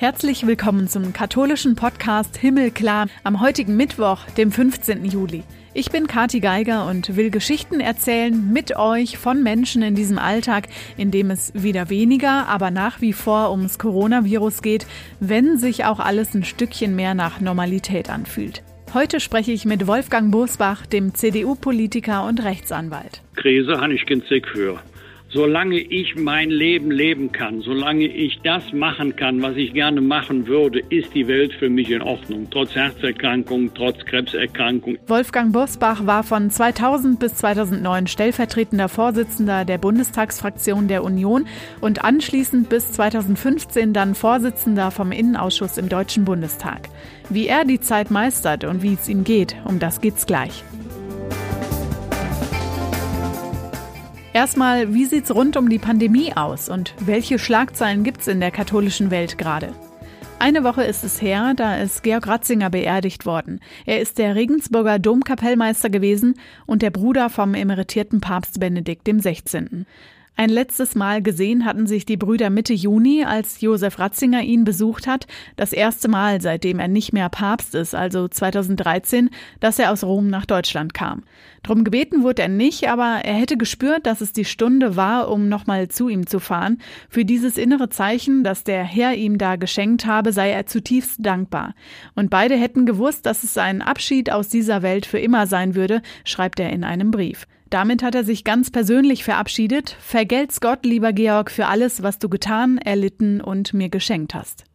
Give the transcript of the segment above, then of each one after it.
Herzlich willkommen zum katholischen Podcast Himmelklar am heutigen Mittwoch, dem 15. Juli. Ich bin Kati Geiger und will Geschichten erzählen mit euch von Menschen in diesem Alltag, in dem es wieder weniger, aber nach wie vor ums Coronavirus geht, wenn sich auch alles ein Stückchen mehr nach Normalität anfühlt. Heute spreche ich mit Wolfgang Bosbach, dem CDU-Politiker und Rechtsanwalt. Krise habe ich für solange ich mein Leben leben kann, solange ich das machen kann, was ich gerne machen würde, ist die Welt für mich in Ordnung. Trotz Herzerkrankung, trotz Krebserkrankung. Wolfgang Bosbach war von 2000 bis 2009 stellvertretender Vorsitzender der Bundestagsfraktion der Union und anschließend bis 2015 dann Vorsitzender vom Innenausschuss im Deutschen Bundestag. Wie er die Zeit meistert und wie es ihm geht, um das geht's gleich. Erstmal, wie sieht's rund um die Pandemie aus und welche Schlagzeilen gibt's in der katholischen Welt gerade? Eine Woche ist es her, da ist Georg Ratzinger beerdigt worden. Er ist der Regensburger Domkapellmeister gewesen und der Bruder vom emeritierten Papst Benedikt XVI. Ein letztes Mal gesehen hatten sich die Brüder Mitte Juni, als Josef Ratzinger ihn besucht hat, das erste Mal, seitdem er nicht mehr Papst ist, also 2013, dass er aus Rom nach Deutschland kam. Drum gebeten wurde er nicht, aber er hätte gespürt, dass es die Stunde war, um nochmal zu ihm zu fahren. Für dieses innere Zeichen, das der Herr ihm da geschenkt habe, sei er zutiefst dankbar. Und beide hätten gewusst, dass es ein Abschied aus dieser Welt für immer sein würde, schreibt er in einem Brief. Damit hat er sich ganz persönlich verabschiedet. Vergelt's Gott, lieber Georg, für alles, was du getan, erlitten und mir geschenkt hast.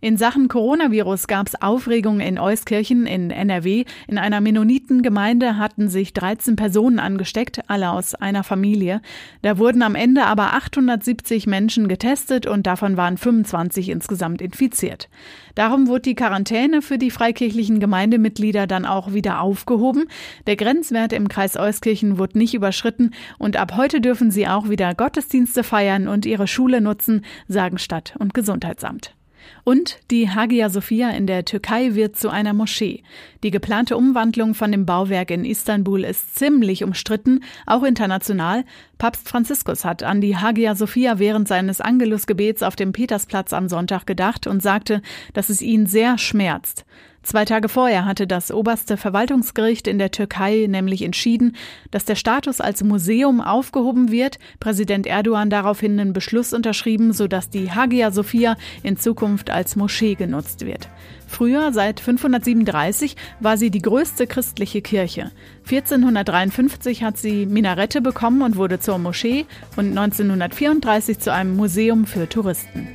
In Sachen Coronavirus gab es Aufregung in Euskirchen in NRW. In einer Mennonitengemeinde hatten sich 13 Personen angesteckt, alle aus einer Familie. Da wurden am Ende aber 870 Menschen getestet und davon waren 25 insgesamt infiziert. Darum wurde die Quarantäne für die freikirchlichen Gemeindemitglieder dann auch wieder aufgehoben. Der Grenzwert im Kreis Euskirchen wurde nicht überschritten und ab heute dürfen sie auch wieder Gottesdienste feiern und ihre Schule nutzen, sagen Stadt- und Gesundheitsamt. Und die Hagia Sophia in der Türkei wird zu einer Moschee. Die geplante Umwandlung von dem Bauwerk in Istanbul ist ziemlich umstritten, auch international. Papst Franziskus hat an die Hagia Sophia während seines Angelusgebets auf dem Petersplatz am Sonntag gedacht und sagte, dass es ihn sehr schmerzt. Zwei Tage vorher hatte das oberste Verwaltungsgericht in der Türkei nämlich entschieden, dass der Status als Museum aufgehoben wird. Präsident Erdogan daraufhin einen Beschluss unterschrieben, sodass die Hagia Sophia in Zukunft als Moschee genutzt wird. Früher, seit 537, war sie die größte christliche Kirche. 1453 hat sie Minarette bekommen und wurde zur Moschee und 1934 zu einem Museum für Touristen.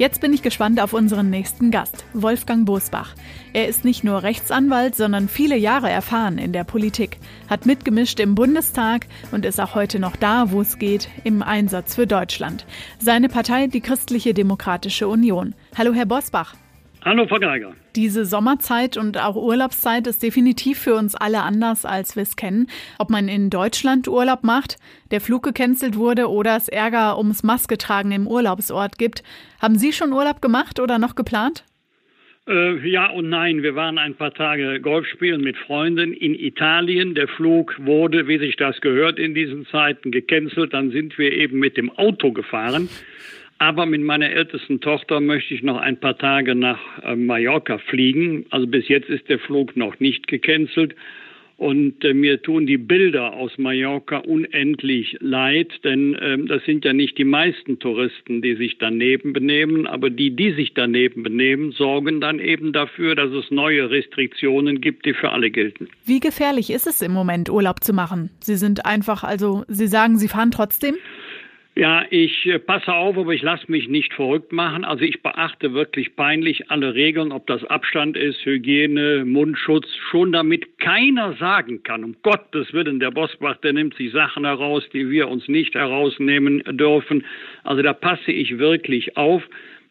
Jetzt bin ich gespannt auf unseren nächsten Gast, Wolfgang Bosbach. Er ist nicht nur Rechtsanwalt, sondern viele Jahre erfahren in der Politik, hat mitgemischt im Bundestag und ist auch heute noch da, wo es geht, im Einsatz für Deutschland. Seine Partei, die Christliche Demokratische Union. Hallo, Herr Bosbach. Hallo, Frau Geiger. Diese Sommerzeit und auch Urlaubszeit ist definitiv für uns alle anders, als wir es kennen. Ob man in Deutschland Urlaub macht, der Flug gecancelt wurde oder es Ärger ums Masketragen im Urlaubsort gibt. Haben Sie schon Urlaub gemacht oder noch geplant? Äh, ja und nein. Wir waren ein paar Tage Golf spielen mit Freunden in Italien. Der Flug wurde, wie sich das gehört, in diesen Zeiten gecancelt. Dann sind wir eben mit dem Auto gefahren. Aber mit meiner ältesten Tochter möchte ich noch ein paar Tage nach äh, Mallorca fliegen. Also bis jetzt ist der Flug noch nicht gecancelt. Und äh, mir tun die Bilder aus Mallorca unendlich leid, denn äh, das sind ja nicht die meisten Touristen, die sich daneben benehmen, aber die, die sich daneben benehmen, sorgen dann eben dafür, dass es neue Restriktionen gibt, die für alle gelten. Wie gefährlich ist es im Moment, Urlaub zu machen? Sie sind einfach, also Sie sagen, Sie fahren trotzdem? Ja, ich äh, passe auf, aber ich lasse mich nicht verrückt machen. Also ich beachte wirklich peinlich alle Regeln, ob das Abstand ist, Hygiene, Mundschutz, schon damit keiner sagen kann, um Gottes Willen, der Bosbach, der nimmt sich Sachen heraus, die wir uns nicht herausnehmen dürfen. Also da passe ich wirklich auf.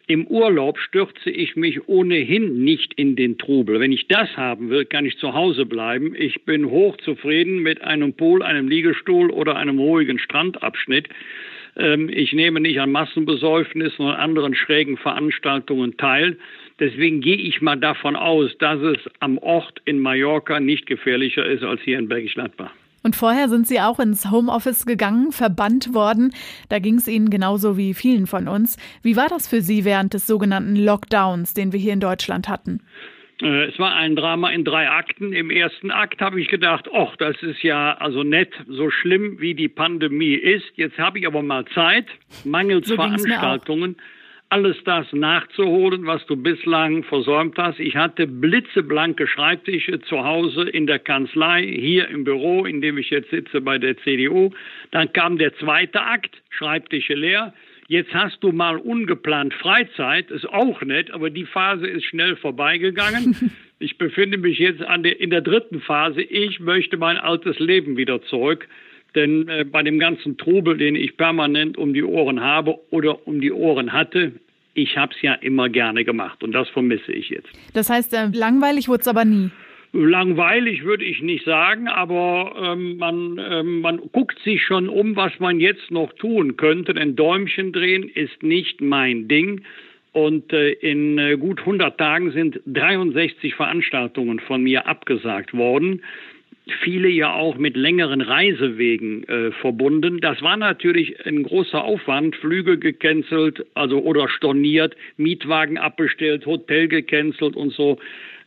Im Urlaub stürze ich mich ohnehin nicht in den Trubel. Wenn ich das haben will, kann ich zu Hause bleiben. Ich bin hochzufrieden mit einem Pool, einem Liegestuhl oder einem ruhigen Strandabschnitt. Ähm, ich nehme nicht an Massenbesäufnissen und anderen schrägen Veranstaltungen teil. Deswegen gehe ich mal davon aus, dass es am Ort in Mallorca nicht gefährlicher ist als hier in Bergisch Gladbach. Und vorher sind Sie auch ins Homeoffice gegangen, verbannt worden. Da ging es Ihnen genauso wie vielen von uns. Wie war das für Sie während des sogenannten Lockdowns, den wir hier in Deutschland hatten? Äh, es war ein Drama in drei Akten. Im ersten Akt habe ich gedacht, ach, das ist ja also nett, so schlimm wie die Pandemie ist. Jetzt habe ich aber mal Zeit, mangels so Veranstaltungen, alles das nachzuholen, was du bislang versäumt hast. Ich hatte blitzeblanke Schreibtische zu Hause in der Kanzlei, hier im Büro, in dem ich jetzt sitze bei der CDU. Dann kam der zweite Akt, Schreibtische leer. Jetzt hast du mal ungeplant Freizeit, ist auch nett, aber die Phase ist schnell vorbeigegangen. Ich befinde mich jetzt der, in der dritten Phase. Ich möchte mein altes Leben wieder zurück. Denn äh, bei dem ganzen Trubel, den ich permanent um die Ohren habe oder um die Ohren hatte, ich habe es ja immer gerne gemacht und das vermisse ich jetzt. Das heißt, äh, langweilig wurde es aber nie. Langweilig würde ich nicht sagen, aber ähm, man, ähm, man guckt sich schon um, was man jetzt noch tun könnte. Denn Däumchen drehen ist nicht mein Ding. Und äh, in äh, gut 100 Tagen sind 63 Veranstaltungen von mir abgesagt worden. Viele ja auch mit längeren Reisewegen äh, verbunden. Das war natürlich ein großer Aufwand. Flüge gecancelt, also oder storniert, Mietwagen abbestellt, Hotel gecancelt und so.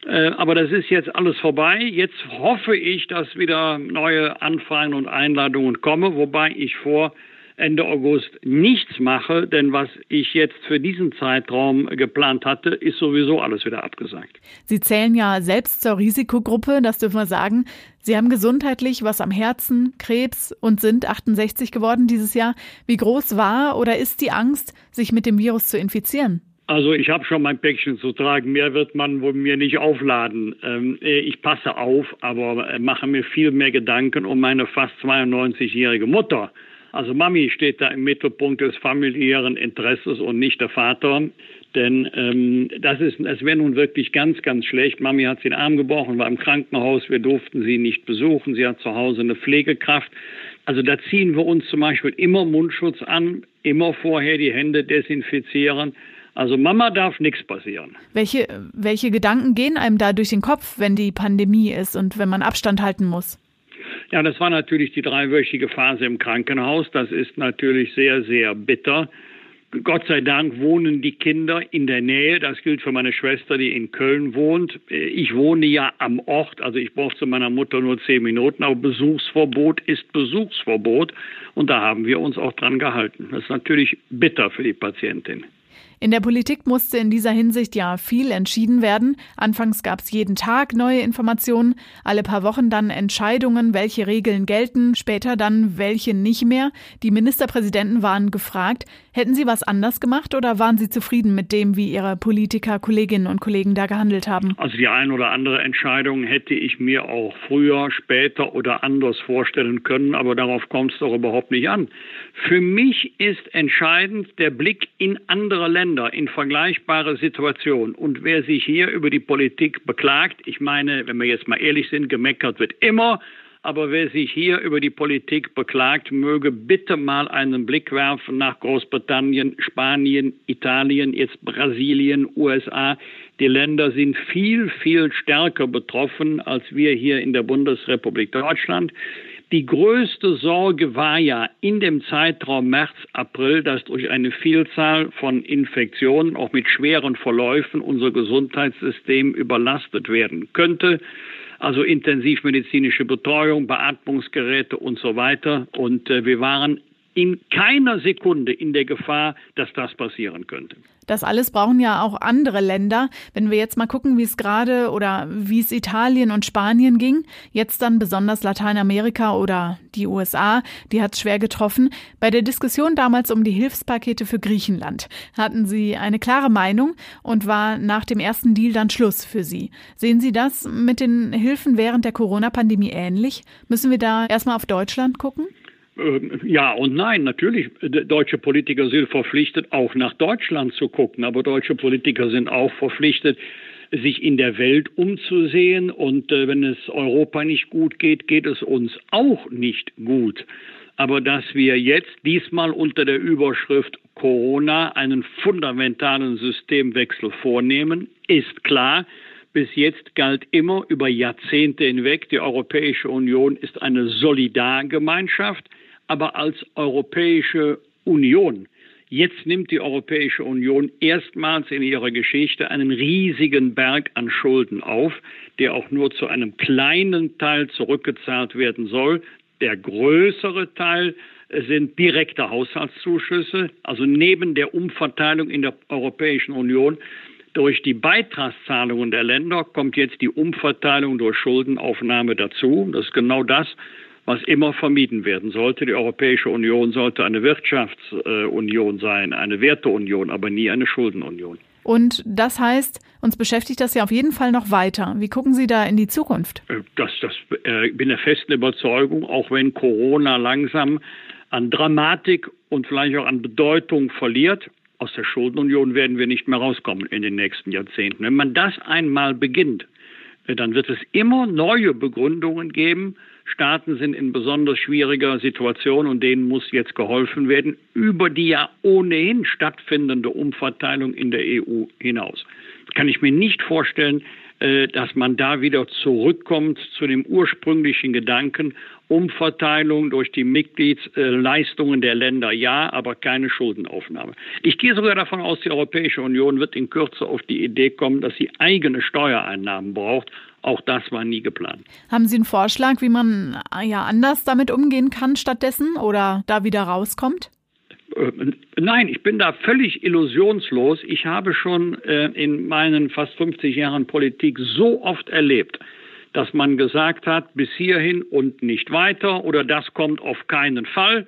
Äh, aber das ist jetzt alles vorbei. Jetzt hoffe ich, dass wieder neue Anfragen und Einladungen kommen, wobei ich vor Ende August nichts mache, denn was ich jetzt für diesen Zeitraum geplant hatte, ist sowieso alles wieder abgesagt. Sie zählen ja selbst zur Risikogruppe, das dürfen wir sagen. Sie haben gesundheitlich was am Herzen, Krebs und sind 68 geworden dieses Jahr. Wie groß war oder ist die Angst, sich mit dem Virus zu infizieren? Also ich habe schon mein Päckchen zu tragen. Mehr wird man wohl mir nicht aufladen. Ähm, äh, ich passe auf, aber äh, mache mir viel mehr Gedanken um meine fast 92-jährige Mutter. Also Mami steht da im Mittelpunkt des familiären Interesses und nicht der Vater. Denn ähm, das ist, es wäre nun wirklich ganz, ganz schlecht. Mami hat den Arm gebrochen, war im Krankenhaus. Wir durften sie nicht besuchen. Sie hat zu Hause eine Pflegekraft. Also da ziehen wir uns zum Beispiel immer Mundschutz an, immer vorher die Hände desinfizieren. Also Mama darf nichts passieren. Welche, welche Gedanken gehen einem da durch den Kopf, wenn die Pandemie ist und wenn man Abstand halten muss? Ja, das war natürlich die dreiwöchige Phase im Krankenhaus. Das ist natürlich sehr, sehr bitter. Gott sei Dank wohnen die Kinder in der Nähe. Das gilt für meine Schwester, die in Köln wohnt. Ich wohne ja am Ort, also ich brauche zu meiner Mutter nur zehn Minuten, aber Besuchsverbot ist Besuchsverbot. Und da haben wir uns auch dran gehalten. Das ist natürlich bitter für die Patientin. In der Politik musste in dieser Hinsicht ja viel entschieden werden. Anfangs gab es jeden Tag neue Informationen, alle paar Wochen dann Entscheidungen, welche Regeln gelten, später dann welche nicht mehr. Die Ministerpräsidenten waren gefragt, hätten sie was anders gemacht oder waren sie zufrieden mit dem, wie ihre Politiker, Kolleginnen und Kollegen da gehandelt haben? Also die ein oder andere Entscheidung hätte ich mir auch früher, später oder anders vorstellen können, aber darauf kommt es doch überhaupt nicht an. Für mich ist entscheidend der Blick in andere Länder. Länder in vergleichbare Situationen. Und wer sich hier über die Politik beklagt, ich meine, wenn wir jetzt mal ehrlich sind, gemeckert wird immer, aber wer sich hier über die Politik beklagt, möge bitte mal einen Blick werfen nach Großbritannien, Spanien, Italien, jetzt Brasilien, USA. Die Länder sind viel, viel stärker betroffen als wir hier in der Bundesrepublik Deutschland. Die größte Sorge war ja in dem Zeitraum März, April, dass durch eine Vielzahl von Infektionen, auch mit schweren Verläufen, unser Gesundheitssystem überlastet werden könnte. Also intensivmedizinische Betreuung, Beatmungsgeräte und so weiter. Und äh, wir waren in keiner Sekunde in der Gefahr, dass das passieren könnte. Das alles brauchen ja auch andere Länder. Wenn wir jetzt mal gucken, wie es gerade oder wie es Italien und Spanien ging, jetzt dann besonders Lateinamerika oder die USA, die hat es schwer getroffen. Bei der Diskussion damals um die Hilfspakete für Griechenland hatten Sie eine klare Meinung und war nach dem ersten Deal dann Schluss für Sie. Sehen Sie das mit den Hilfen während der Corona-Pandemie ähnlich? Müssen wir da erstmal auf Deutschland gucken? Ähm, ja und nein, natürlich, deutsche Politiker sind verpflichtet, auch nach Deutschland zu gucken, aber deutsche Politiker sind auch verpflichtet, sich in der Welt umzusehen. Und äh, wenn es Europa nicht gut geht, geht es uns auch nicht gut. Aber dass wir jetzt diesmal unter der Überschrift Corona einen fundamentalen Systemwechsel vornehmen, ist klar. Bis jetzt galt immer über Jahrzehnte hinweg, die Europäische Union ist eine Solidargemeinschaft, aber als Europäische Union. Jetzt nimmt die Europäische Union erstmals in ihrer Geschichte einen riesigen Berg an Schulden auf, der auch nur zu einem kleinen Teil zurückgezahlt werden soll. Der größere Teil sind direkte Haushaltszuschüsse, also neben der Umverteilung in der Europäischen Union durch die Beitragszahlungen der Länder kommt jetzt die Umverteilung durch Schuldenaufnahme dazu. Das ist genau das, was immer vermieden werden sollte. Die Europäische Union sollte eine Wirtschaftsunion sein, eine Werteunion, aber nie eine Schuldenunion. Und das heißt, uns beschäftigt das ja auf jeden Fall noch weiter. Wie gucken Sie da in die Zukunft? Äh, das, das äh, bin der festen Überzeugung, auch wenn Corona langsam an Dramatik und vielleicht auch an Bedeutung verliert, aus der Schuldenunion werden wir nicht mehr rauskommen in den nächsten Jahrzehnten. Wenn man das einmal beginnt, äh, dann wird es immer neue Begründungen geben. Staaten sind in besonders schwieriger Situation und denen muss jetzt geholfen werden über die ja ohnehin stattfindende Umverteilung in der EU hinaus. Kann ich mir nicht vorstellen, äh, dass man da wieder zurückkommt zu dem ursprünglichen Gedanken, Umverteilung durch die Mitgliedsleistungen der Länder, ja, aber keine Schuldenaufnahme. Ich gehe sogar davon aus, die Europäische Union wird in Kürze auf die Idee kommen, dass sie eigene Steuereinnahmen braucht. Auch das war nie geplant. Haben Sie einen Vorschlag, wie man ja anders damit umgehen kann stattdessen oder da wieder rauskommt? Äh, nein, ich bin da völlig illusionslos. Ich habe schon äh, in meinen fast 50 Jahren Politik so oft erlebt, dass man gesagt hat, bis hierhin und nicht weiter oder das kommt auf keinen Fall.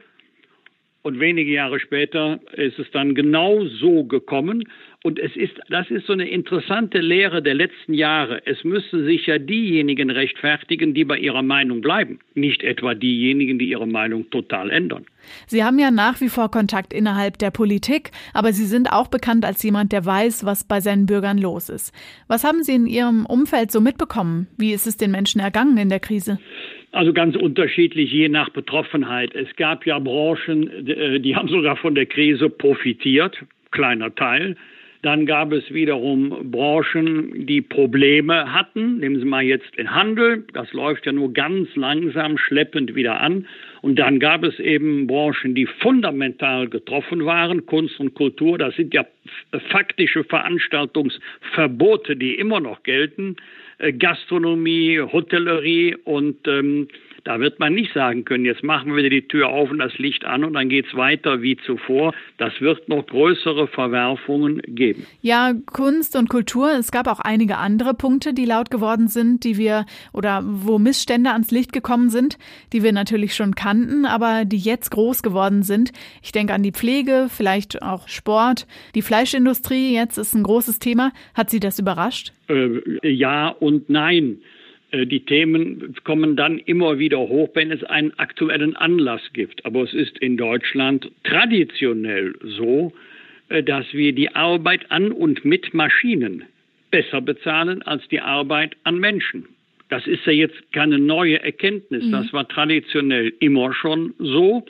Und wenige Jahre später ist es dann genau so gekommen. Und es ist, das ist so eine interessante Lehre der letzten Jahre. Es müssen sich ja diejenigen rechtfertigen, die bei ihrer Meinung bleiben, nicht etwa diejenigen, die ihre Meinung total ändern. Sie haben ja nach wie vor Kontakt innerhalb der Politik, aber Sie sind auch bekannt als jemand, der weiß, was bei seinen Bürgern los ist. Was haben Sie in Ihrem Umfeld so mitbekommen? Wie ist es den Menschen ergangen in der Krise? Also ganz unterschiedlich je nach Betroffenheit. Es gab ja Branchen, äh, die haben sogar von der Krise profitiert, kleiner Teil. Dann gab es wiederum Branchen, die Probleme hatten. Nehmen Sie mal jetzt den Handel. Das läuft ja nur ganz langsam, schleppend wieder an. Und dann gab es eben Branchen, die fundamental getroffen waren. Kunst und Kultur, das sind ja faktische Veranstaltungsverbote, die immer noch gelten. Äh, Gastronomie, Hotellerie und ähm, da wird man nicht sagen können, jetzt machen wir wieder die Tür auf und das Licht an und dann geht es weiter wie zuvor. Das wird noch größere Verwerfungen geben. Ja, Kunst und Kultur. Es gab auch einige andere Punkte, die laut geworden sind, die wir oder wo Missstände ans Licht gekommen sind, die wir natürlich schon kannten, aber die jetzt groß geworden sind. Ich denke an die Pflege, vielleicht auch Sport. Die Fleischindustrie jetzt ist ein großes Thema. Hat Sie das überrascht? Äh, ja und nein. Äh, die Themen kommen dann immer wieder hoch, wenn es einen aktuellen Anlass gibt. Aber es ist in Deutschland traditionell so, äh, dass wir die Arbeit an und mit Maschinen besser bezahlen als die Arbeit an Menschen. Das ist ja jetzt keine neue Erkenntnis. Mhm. Das war traditionell immer schon so.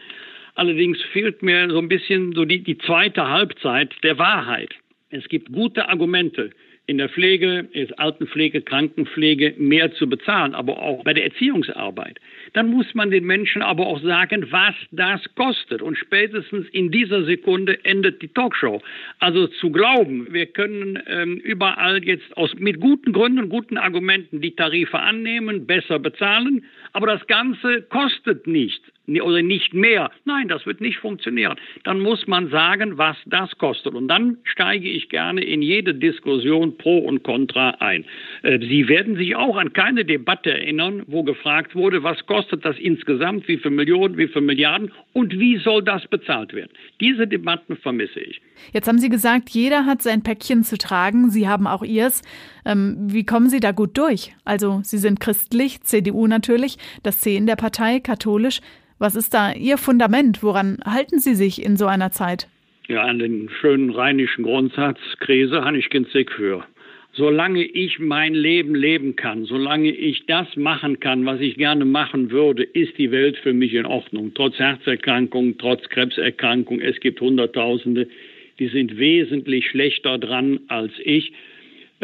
Allerdings fehlt mir so ein bisschen so die, die zweite Halbzeit der Wahrheit. Es gibt gute Argumente in der Pflege, ist Altenpflege, Krankenpflege mehr zu bezahlen, aber auch bei der Erziehungsarbeit. Dann muss man den Menschen aber auch sagen, was das kostet. Und spätestens in dieser Sekunde endet die Talkshow. Also zu glauben, wir können ähm, überall jetzt aus, mit guten Gründen, guten Argumenten die Tarife annehmen, besser bezahlen, aber das Ganze kostet nichts oder nicht mehr. Nein, das wird nicht funktionieren. Dann muss man sagen, was das kostet. Und dann steige ich gerne in jede Diskussion pro und contra ein. Äh, Sie werden sich auch an keine Debatte erinnern, wo gefragt wurde, was kostet das insgesamt, wie viele Millionen, wie viele Milliarden und wie soll das bezahlt werden. Diese Debatten vermisse ich. Jetzt haben Sie gesagt, jeder hat sein Päckchen zu tragen. Sie haben auch Ihrs. Ähm, wie kommen Sie da gut durch? Also Sie sind christlich, CDU natürlich, das C in der Partei, katholisch. Was ist da Ihr Fundament? Woran halten Sie sich in so einer Zeit? Ja, an den schönen rheinischen Grundsatz, Krise habe ich Sick für. Solange ich mein Leben leben kann, solange ich das machen kann, was ich gerne machen würde, ist die Welt für mich in Ordnung. Trotz Herzerkrankung, trotz Krebserkrankung, es gibt Hunderttausende, die sind wesentlich schlechter dran als ich.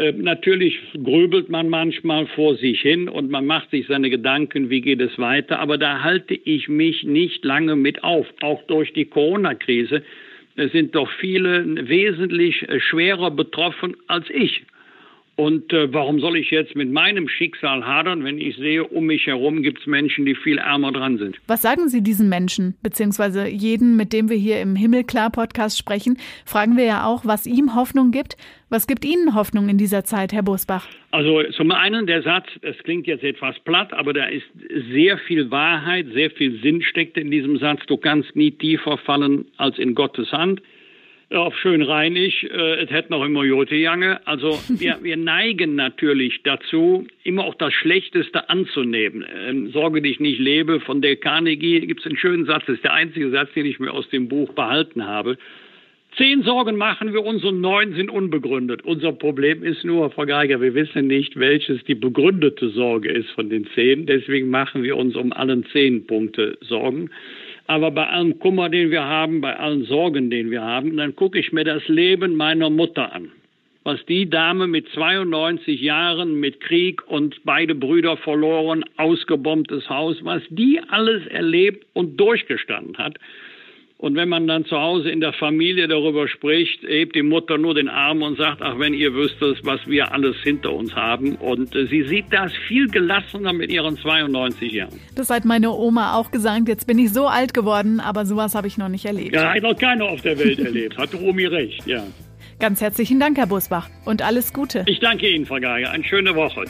Äh, natürlich grübelt man manchmal vor sich hin und man macht sich seine Gedanken, wie geht es weiter. Aber da halte ich mich nicht lange mit auf, auch durch die Corona-Krise. Es sind doch viele wesentlich äh, schwerer betroffen als ich. Und äh, warum soll ich jetzt mit meinem Schicksal hadern, wenn ich sehe, um mich herum gibt es Menschen, die viel ärmer dran sind? Was sagen Sie diesen Menschen, beziehungsweise jeden, mit dem wir hier im Himmelklar-Podcast sprechen, fragen wir ja auch, was ihm Hoffnung gibt. Was gibt Ihnen Hoffnung in dieser Zeit, Herr Bosbach? Also zum einen der Satz, es klingt jetzt etwas platt, aber da ist sehr viel Wahrheit, sehr viel Sinn steckt in diesem Satz. Du kannst nie tiefer fallen als in Gottes Hand auf schön rheinisch, äh, es hätte noch immer Jotejange. Also wir, wir neigen natürlich dazu, immer auch das Schlechteste anzunehmen. Ähm, Sorge dich nicht lebe von Dale Carnegie gibt es einen schönen Satz, das ist der einzige Satz, den ich mir aus dem Buch behalten habe. Zehn Sorgen machen wir uns und neun sind unbegründet. Unser Problem ist nur, Frau Geiger, wir wissen nicht, welches die begründete Sorge ist von den zehn. Deswegen machen wir uns um allen zehn Punkte Sorgen. Aber bei allem Kummer, den wir haben, bei allen Sorgen, den wir haben, dann gucke ich mir das Leben meiner Mutter an. Was die Dame mit 92 Jahren mit Krieg und beide Brüder verloren, ausgebombtes Haus, was die alles erlebt und durchgestanden hat, und wenn man dann zu Hause in der Familie darüber spricht, hebt die Mutter nur den Arm und sagt, ach, wenn ihr wüsstet, was wir alles hinter uns haben. Und äh, sie sieht das viel gelassener mit ihren 92 Jahren. Das hat meine Oma auch gesagt. Jetzt bin ich so alt geworden, aber sowas habe ich noch nicht erlebt. Ja, hat noch keiner auf der Welt erlebt. Hat Omi recht, ja. Ganz herzlichen Dank, Herr Busbach. Und alles Gute. Ich danke Ihnen, Frau Geiger. Eine schöne Woche.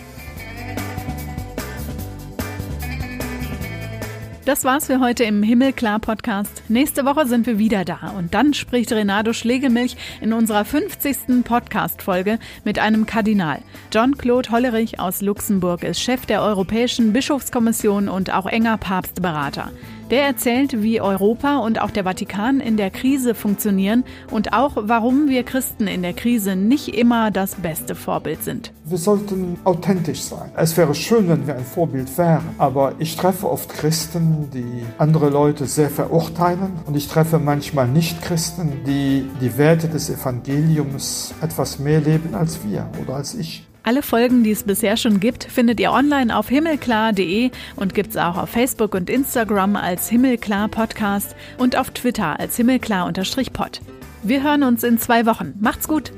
Das war's für heute im Himmelklar Podcast. Nächste Woche sind wir wieder da und dann spricht Renato Schlegelmilch in unserer 50. Podcast Folge mit einem Kardinal. John-Claude Hollerich aus Luxemburg ist Chef der Europäischen Bischofskommission und auch enger Papstberater. Der erzählt, wie Europa und auch der Vatikan in der Krise funktionieren und auch, warum wir Christen in der Krise nicht immer das beste Vorbild sind. Wir sollten authentisch sein. Es wäre schön, wenn wir ein Vorbild wären, aber ich treffe oft Christen, die andere Leute sehr verurteilen und ich treffe manchmal Nicht-Christen, die die Werte des Evangeliums etwas mehr leben als wir oder als ich. Alle Folgen, die es bisher schon gibt, findet ihr online auf himmelklar.de und gibt's auch auf Facebook und Instagram als Himmelklar Podcast und auf Twitter als Himmelklar-Pod. Wir hören uns in zwei Wochen. Macht's gut!